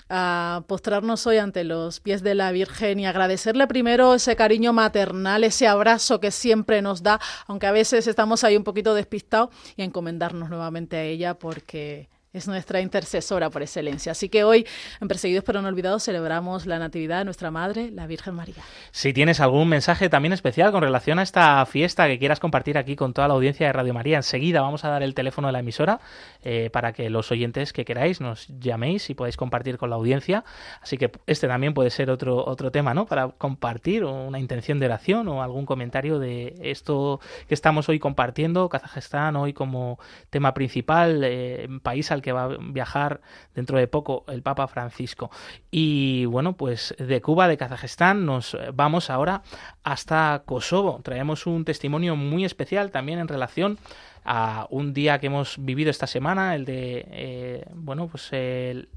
a postrarnos hoy ante los pies de la Virgen y agradecerle primero ese cariño maternal, ese abrazo que siempre nos da, aunque a veces estamos ahí un poquito despistados, y encomendarnos nuevamente a ella porque es nuestra intercesora por excelencia. Así que hoy, en Perseguidos pero no olvidados, celebramos la Natividad de nuestra Madre, la Virgen María. Si tienes algún mensaje también especial con relación a esta fiesta que quieras compartir aquí con toda la audiencia de Radio María, enseguida vamos a dar el teléfono de la emisora eh, para que los oyentes que queráis nos llaméis y podáis compartir con la audiencia. Así que este también puede ser otro, otro tema, ¿no? Para compartir una intención de oración o algún comentario de esto que estamos hoy compartiendo, Kazajistán hoy como tema principal, eh, país al que va a viajar dentro de poco el Papa Francisco. Y bueno, pues de Cuba, de Kazajistán, nos vamos ahora hasta Kosovo. Traemos un testimonio muy especial también en relación a un día que hemos vivido esta semana, el de, eh, bueno, pues el...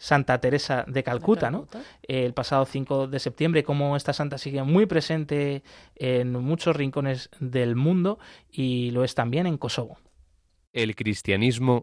Santa Teresa de Calcuta, ¿no? El pasado 5 de septiembre, como esta santa sigue muy presente en muchos rincones del mundo y lo es también en Kosovo. El cristianismo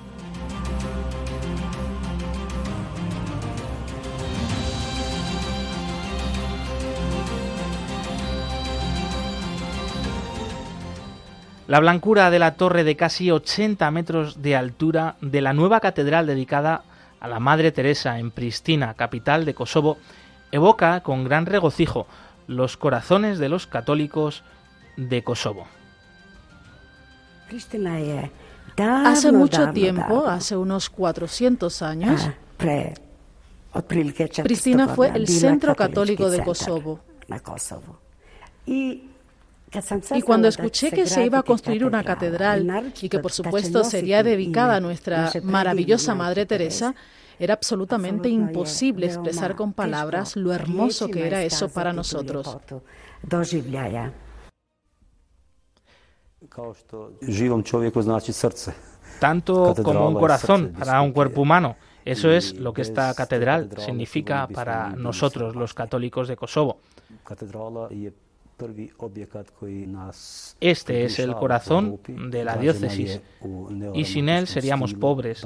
La blancura de la torre de casi 80 metros de altura de la nueva catedral dedicada a la Madre Teresa en Pristina, capital de Kosovo, evoca con gran regocijo los corazones de los católicos de Kosovo. Hace mucho tiempo, hace unos 400 años, Pristina fue el centro católico de Kosovo. Y cuando escuché que se iba a construir una catedral y que por supuesto sería dedicada a nuestra maravillosa Madre Teresa, era absolutamente imposible expresar con palabras lo hermoso que era eso para nosotros. Tanto como un corazón para un cuerpo humano. Eso es lo que esta catedral significa para nosotros, los católicos de Kosovo. Este es el corazón de la diócesis y sin él seríamos pobres.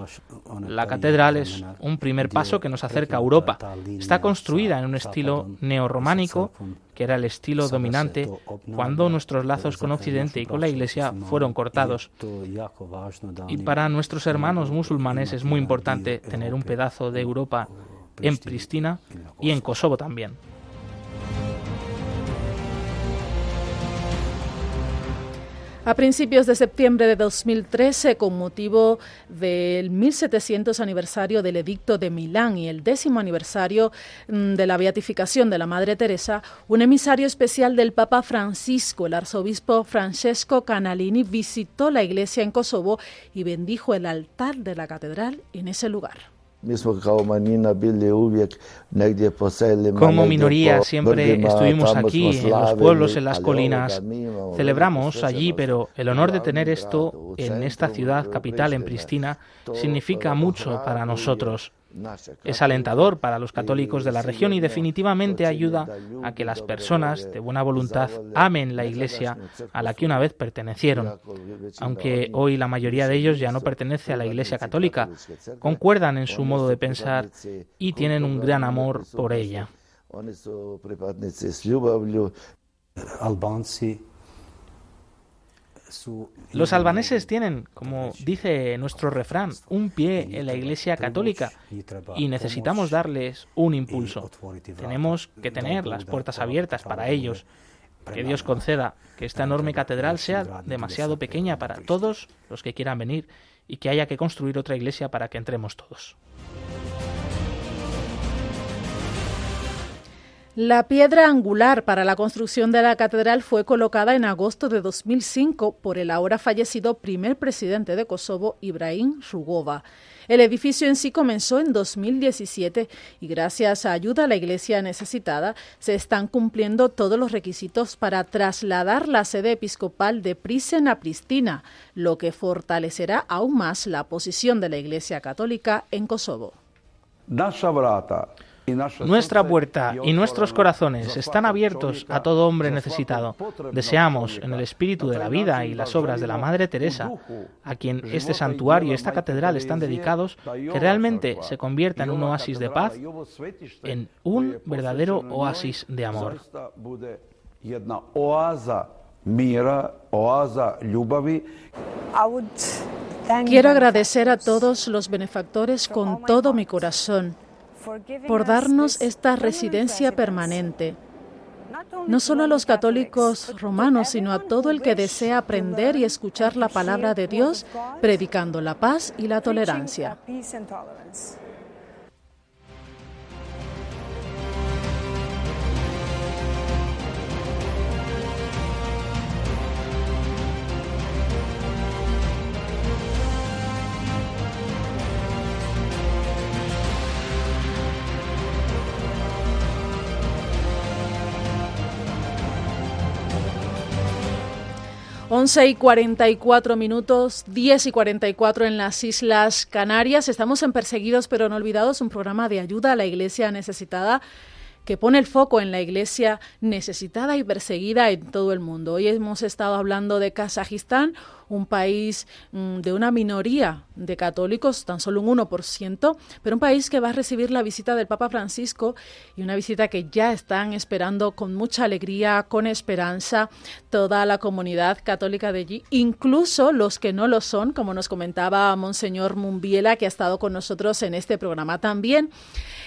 La catedral es un primer paso que nos acerca a Europa. Está construida en un estilo neorrománico, que era el estilo dominante cuando nuestros lazos con Occidente y con la Iglesia fueron cortados. Y para nuestros hermanos musulmanes es muy importante tener un pedazo de Europa en Pristina y en Kosovo también. A principios de septiembre de 2013, con motivo del 1700 aniversario del Edicto de Milán y el décimo aniversario mm, de la beatificación de la Madre Teresa, un emisario especial del Papa Francisco, el arzobispo Francesco Canalini, visitó la iglesia en Kosovo y bendijo el altar de la catedral en ese lugar. Como minoría siempre estuvimos aquí, en los pueblos, en las colinas. Celebramos allí, pero el honor de tener esto en esta ciudad capital, en Pristina, significa mucho para nosotros. Es alentador para los católicos de la región y definitivamente ayuda a que las personas de buena voluntad amen la Iglesia a la que una vez pertenecieron. Aunque hoy la mayoría de ellos ya no pertenece a la Iglesia católica, concuerdan en su modo de pensar y tienen un gran amor por ella. Los albaneses tienen, como dice nuestro refrán, un pie en la Iglesia católica y necesitamos darles un impulso. Tenemos que tener las puertas abiertas para ellos. Que Dios conceda que esta enorme catedral sea demasiado pequeña para todos los que quieran venir y que haya que construir otra iglesia para que entremos todos. La piedra angular para la construcción de la catedral fue colocada en agosto de 2005 por el ahora fallecido primer presidente de Kosovo, Ibrahim Rugova. El edificio en sí comenzó en 2017 y gracias a ayuda a la iglesia necesitada se están cumpliendo todos los requisitos para trasladar la sede episcopal de Prisen a Pristina, lo que fortalecerá aún más la posición de la iglesia católica en Kosovo. Nuestra puerta y nuestros corazones están abiertos a todo hombre necesitado. Deseamos, en el espíritu de la vida y las obras de la Madre Teresa, a quien este santuario y esta catedral están dedicados, que realmente se convierta en un oasis de paz, en un verdadero oasis de amor. Quiero agradecer a todos los benefactores con todo mi corazón por darnos esta residencia permanente, no solo a los católicos romanos, sino a todo el que desea aprender y escuchar la palabra de Dios, predicando la paz y la tolerancia. Once y 44 minutos, 10 y 44 en las Islas Canarias. Estamos en Perseguidos pero no olvidados, un programa de ayuda a la iglesia necesitada que pone el foco en la iglesia necesitada y perseguida en todo el mundo. Hoy hemos estado hablando de Kazajistán, un país mm, de una minoría de católicos, tan solo un 1%, pero un país que va a recibir la visita del Papa Francisco y una visita que ya están esperando con mucha alegría, con esperanza, toda la comunidad católica de allí, incluso los que no lo son, como nos comentaba Monseñor Mumbiela, que ha estado con nosotros en este programa también.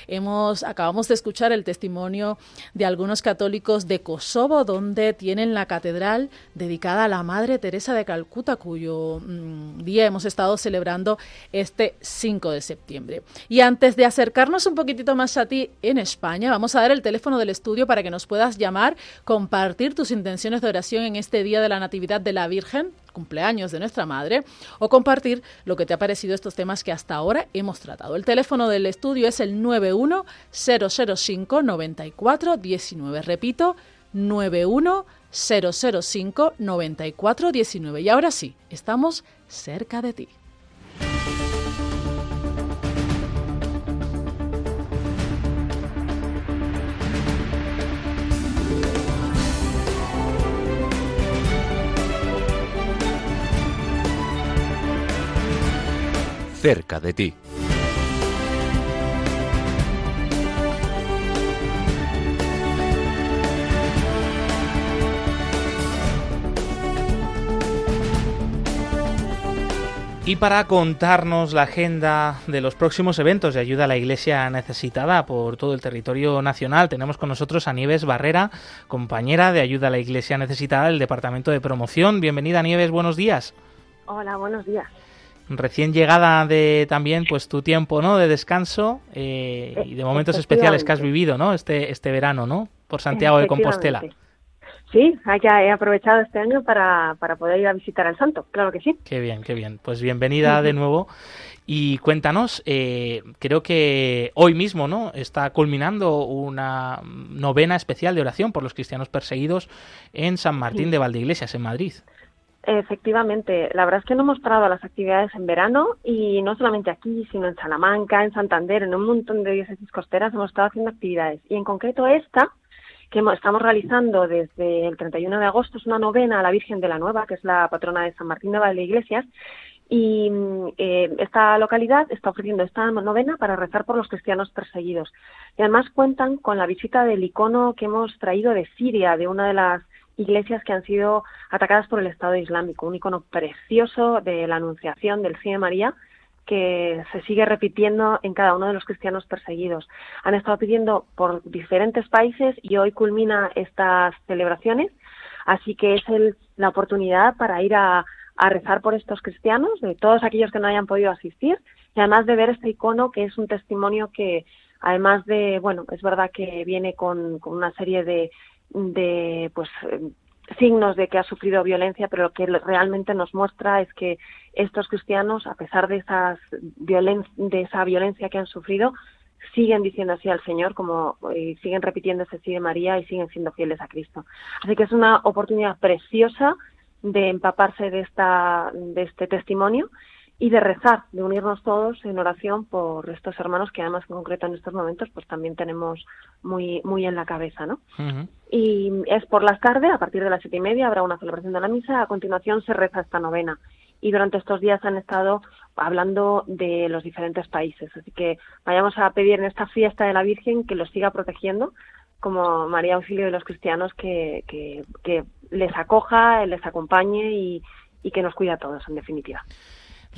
Hemos, acabamos de escuchar el testimonio de algunos católicos de Kosovo, donde tienen la catedral dedicada a la Madre Teresa de Calcuta, cuyo mm, día hemos estado celebrando este 5 de septiembre. Y antes de acercarnos un poquitito más a ti en España, vamos a dar el teléfono del estudio para que nos puedas llamar, compartir tus intenciones de oración en este día de la Natividad de la Virgen, cumpleaños de nuestra madre o compartir lo que te ha parecido estos temas que hasta ahora hemos tratado. El teléfono del estudio es el 91 005 94 19. Repito, 91 005 94 19. Y ahora sí, estamos cerca de ti. cerca de ti. Y para contarnos la agenda de los próximos eventos de ayuda a la Iglesia necesitada por todo el territorio nacional, tenemos con nosotros a Nieves Barrera, compañera de ayuda a la Iglesia necesitada del Departamento de Promoción. Bienvenida Nieves, buenos días. Hola, buenos días. Recién llegada de también pues tu tiempo no de descanso eh, y de momentos especiales que has vivido no este este verano no por Santiago de Compostela sí he aprovechado este año para, para poder ir a visitar al santo claro que sí. Qué bien qué bien. Pues bienvenida de nuevo. Y cuéntanos eh, creo que hoy mismo no está culminando una novena especial de oración por los cristianos perseguidos en San Martín de Valdeiglesias en Madrid. Efectivamente, la verdad es que no hemos parado las actividades en verano y no solamente aquí, sino en Salamanca, en Santander, en un montón de diócesis costeras hemos estado haciendo actividades. Y en concreto esta, que estamos realizando desde el 31 de agosto, es una novena a la Virgen de la Nueva, que es la patrona de San Martín de Iglesias, y eh, esta localidad está ofreciendo esta novena para rezar por los cristianos perseguidos. Y además cuentan con la visita del icono que hemos traído de Siria, de una de las iglesias que han sido atacadas por el Estado Islámico, un icono precioso de la Anunciación del Cine María que se sigue repitiendo en cada uno de los cristianos perseguidos. Han estado pidiendo por diferentes países y hoy culmina estas celebraciones, así que es la oportunidad para ir a, rezar por estos cristianos, de todos aquellos que no hayan podido asistir, y además de ver este icono que es un testimonio que, además de, bueno, es verdad que viene con una serie de, de pues signos de que ha sufrido violencia, pero lo que realmente nos muestra es que estos cristianos, a pesar de, esas de esa violencia que han sufrido, siguen diciendo así al Señor, como y siguen repitiendo ese sí de María y siguen siendo fieles a Cristo. Así que es una oportunidad preciosa de empaparse de esta de este testimonio y de rezar, de unirnos todos en oración por estos hermanos que además en concreto en estos momentos pues también tenemos muy muy en la cabeza, ¿no? Y es por las tardes, a partir de las siete y media habrá una celebración de la misa, a continuación se reza esta novena y durante estos días han estado hablando de los diferentes países, así que vayamos a pedir en esta fiesta de la Virgen que los siga protegiendo como María Auxilio de los cristianos que, que, que les acoja, les acompañe y, y que nos cuida a todos en definitiva.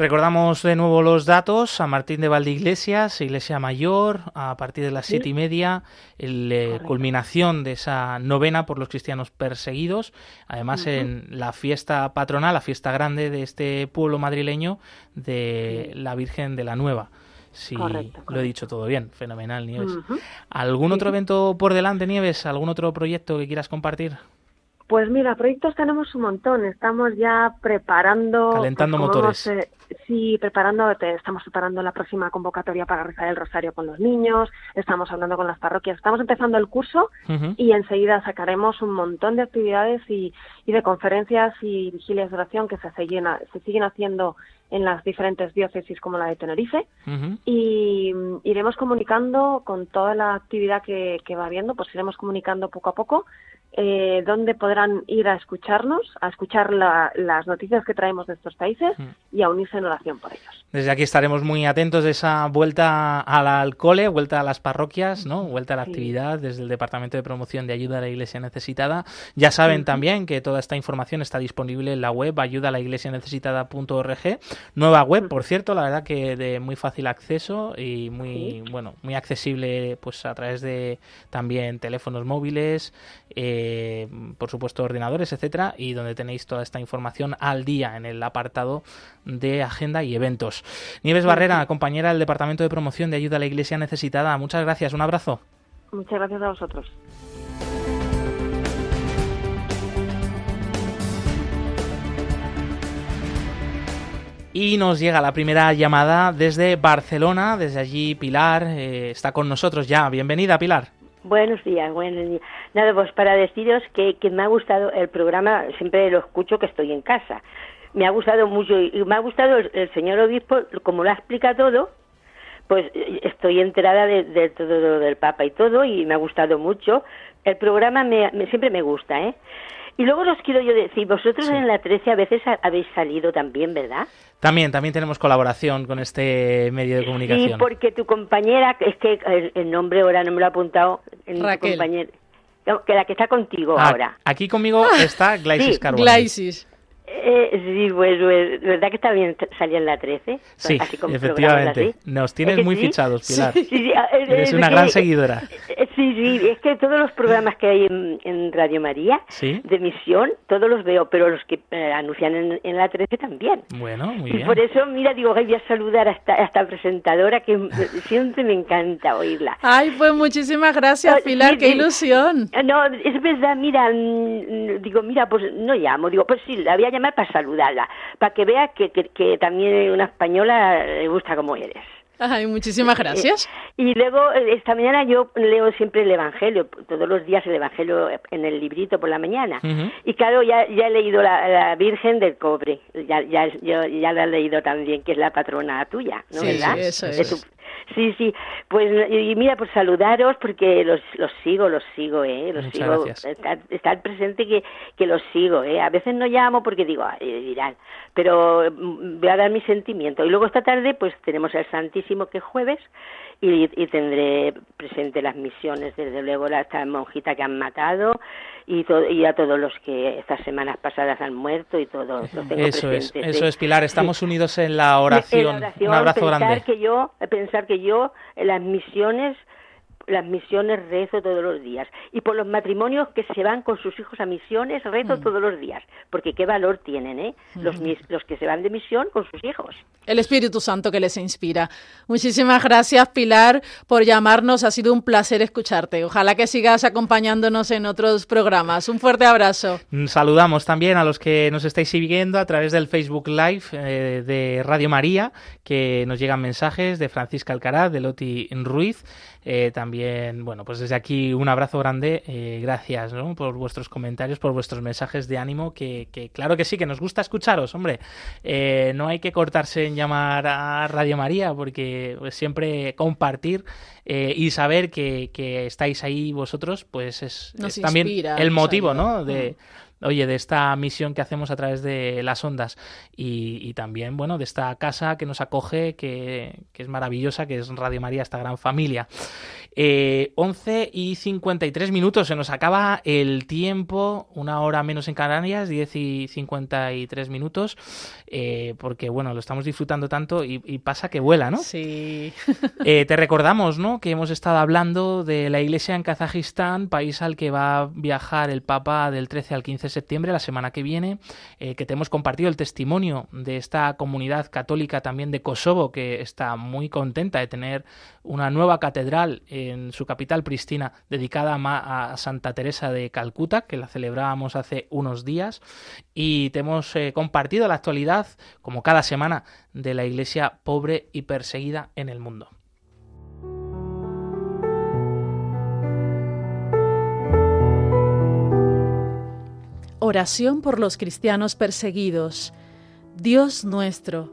Recordamos de nuevo los datos. San Martín de Valdeiglesias, Iglesia Mayor, a partir de las siete y media, la eh, culminación de esa novena por los cristianos perseguidos. Además, en la fiesta patronal, la fiesta grande de este pueblo madrileño de la Virgen de la Nueva. Sí, lo he dicho todo bien. Fenomenal, Nieves. ¿Algún otro evento por delante, Nieves? ¿Algún otro proyecto que quieras compartir? Pues mira, proyectos tenemos un montón. Estamos ya preparando. Calentando pues, motores. Eh, sí, preparando. estamos preparando la próxima convocatoria para rezar el rosario con los niños. Estamos hablando con las parroquias. Estamos empezando el curso y enseguida sacaremos un montón de actividades y, de conferencias y vigilias de oración que se siguen, se siguen haciendo en las diferentes diócesis como la de Tenerife y mm, iremos comunicando con toda la actividad que, que va habiendo, pues iremos comunicando poco a poco eh, donde podrán ir a escucharnos, a escuchar las noticias que traemos de estos países mm. y a unirse en oración por ellos. Desde aquí estaremos muy atentos de esa vuelta al cole, vuelta a las parroquias, ¿no? vuelta a la actividad desde el Departamento de Promoción de Ayuda a la Iglesia Necesitada. Ya saben también que toda esta información está disponible en la web ayuda a la iglesia necesitada.org. Nueva web, por cierto, la verdad que de muy fácil acceso y muy bueno, muy accesible pues a través de también teléfonos móviles. Eh, eh, por supuesto ordenadores, etcétera, y donde tenéis toda esta información al día en el apartado de agenda y eventos. Nieves Barrera, compañera del Departamento de Promoción de Ayuda a la Iglesia Necesitada, muchas gracias, un abrazo. Muchas gracias a vosotros. Y nos llega la primera llamada desde Barcelona, desde allí Pilar eh, está con nosotros ya. Bienvenida, Pilar. Buenos días, buenos días. Nada, pues para deciros que, me ha gustado el programa, siempre lo escucho que estoy en casa. Me ha gustado mucho y me ha gustado el, señor obispo, como lo explica todo, pues estoy enterada de, todo lo del Papa y todo y me ha gustado mucho. El programa me, siempre me gusta, ¿eh? Y luego os quiero yo decir, vosotros en la 13 a veces habéis salido también, ¿verdad? También, también tenemos colaboración con este medio de comunicación. Sí, porque tu compañera, es que el, nombre ahora no me lo ha apuntado, en Raquel. compañera, que la que está contigo ah, ahora. Aquí conmigo está Glaisis sí, Glaisis. Eh, sí, pues, pues, ¿verdad que está bien salir en la 13? Sí, efectivamente. Nos tienes muy fichados, Pilar. Sí, sí, Eres una gran seguidora. Eh, sí, sí, es que todos los programas que hay en, Radio María de misión, todos los veo, pero los que eh, anuncian en, la 13 también. Bueno, muy bien. Y por eso, mira, digo, voy a saludar a esta, a esta presentadora que siempre me encanta oírla. Ay, pues muchísimas gracias, Pilar, qué ilusión. No, es verdad, mira, mm, digo, mira, pues no llamo, digo, pues sí, la voy para saludarla, para que vea que, que, también una española le gusta como eres. Ay, muchísimas gracias. Y luego, eh, esta mañana yo leo siempre el Evangelio, todos los días el Evangelio en el librito por la mañana. Y claro, ya, ya he leído la, Virgen del Cobre, ya, ya, yo, ya la he leído también, que es la patrona tuya, ¿no? Sí, ¿verdad? sí, eso es. Sí, sí. Pues y mira, pues saludaros porque los, los sigo, los sigo, ¿eh? Los Muchas sigo. gracias. Estar, presente que, que los sigo, ¿eh? A veces no llamo porque digo, dirán, pero mm, voy a dar mi sentimiento. Y luego esta tarde, pues tenemos el Santísimo que es jueves y, y tendré presente las misiones, desde luego, la esta monjita que han matado y, y a todos los que estas semanas pasadas han muerto y todo. Eso es, eso es, Pilar. Estamos Sí. unidos en la oración. En la oración, Un abrazo pensar grande. Que yo, pensar que yo las misiones las misiones rezo todos los días y por los matrimonios que se van con sus hijos a misiones rezo Mm. todos los días porque qué valor tienen eh los Mm. mis- los que se van de misión con sus hijos El Espíritu Santo que les inspira. Muchísimas gracias, Pilar, por llamarnos. Ha sido un placer escucharte. Ojalá que sigas acompañándonos en otros programas. Un fuerte abrazo. Mm, Saludamos también a los que nos estáis siguiendo a través del Facebook Live eh, de Radio María, que nos llegan mensajes de Francisca Alcaraz, de Loti Ruiz. Eh, también, bueno, pues desde aquí un abrazo grande. eh, gracias ¿no? por vuestros comentarios, por vuestros mensajes de ánimo, que, que claro que sí, que nos gusta escucharos, hombre. Eh, no hay que cortarse en llamar a Radio María, porque pues, siempre compartir eh, y saber que, que estáis ahí vosotros, pues es, también el motivo. ¿no? De, oye, de esta misión que hacemos a través de las ondas y, y también, bueno, de esta casa que nos acoge, que, que es maravillosa, que es Radio María, esta gran familia. Eh, 11 y 53 minutos, se nos acaba el tiempo, una hora menos en Canarias, 10 y 53 minutos, eh, porque bueno, lo estamos disfrutando tanto y, y pasa que vuela, ¿no? Sí. Eh, te recordamos, ¿no? Que hemos estado hablando de la iglesia en Kazajistán, país al que va a viajar el Papa del 13 al 15 de septiembre, la semana que viene, eh, que te hemos compartido el testimonio de esta comunidad católica también de Kosovo, que está muy contenta de tener una nueva catedral en su capital Pristina, dedicada a, Santa Teresa de Calcuta, que la celebrábamos hace unos días, y te hemos eh, compartido la actualidad, como cada semana, de la iglesia pobre y perseguida en el mundo. Oración por los cristianos perseguidos. Dios nuestro,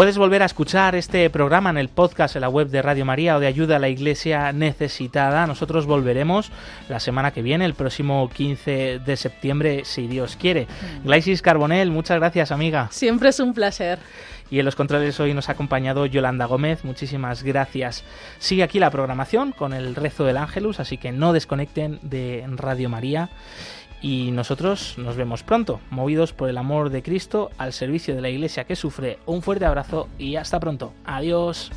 Puedes volver a escuchar este programa en el podcast en la web de Radio María o de Ayuda a la Iglesia Necesitada. Nosotros volveremos la semana que viene, el próximo 15 de septiembre, si Dios quiere. Glaisis Carbonell, muchas gracias, amiga. Siempre es un placer. Y en los controles hoy nos ha acompañado Yolanda Gómez. Muchísimas gracias. Sigue aquí la programación con el rezo del Ángelus, así que no desconecten de Radio María. Y nosotros nos vemos pronto, movidos por el amor de Cristo al servicio de la iglesia que sufre. Un fuerte abrazo y hasta pronto. Adiós.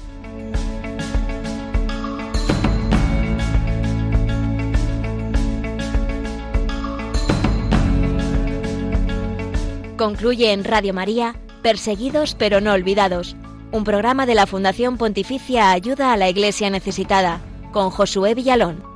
Concluye en Radio María, Perseguidos pero no olvidados, un programa de la Fundación Pontificia Ayuda a la Iglesia Necesitada, con Josué Villalón.